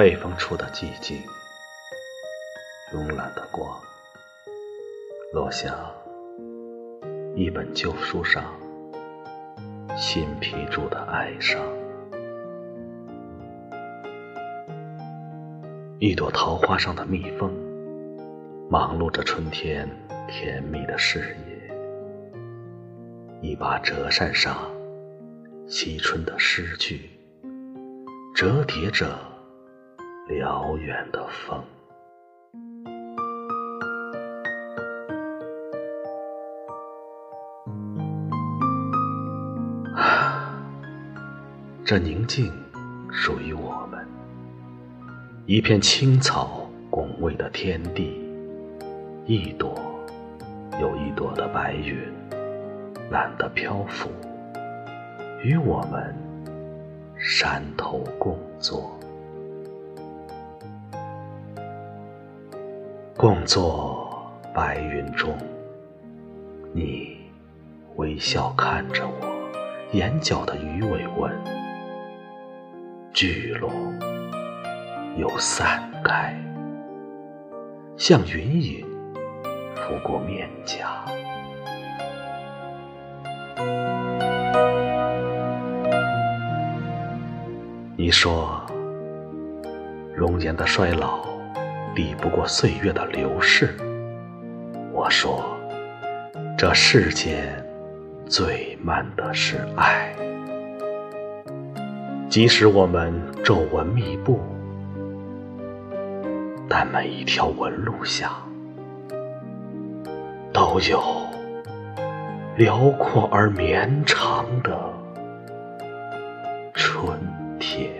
北风处的寂静，慵懒的光，落下一本旧书上新批注的哀伤。一朵桃花上的蜜蜂，忙碌着春天甜蜜的事业；一把折扇上，惜春的诗句，折叠着辽远的风。这宁静属于我们。一片青草拱卫的天地，一朵又一朵的白云，懒得漂浮，与我们山头共坐，共坐白云中。你微笑看着我，眼角的鱼尾纹聚拢。又散开，像云影拂过面颊。你说，容颜的衰老抵不过岁月的流逝。我说，这世间最慢的是爱，即使我们皱纹密布。但每一条纹路下，都有辽阔而绵长的春天。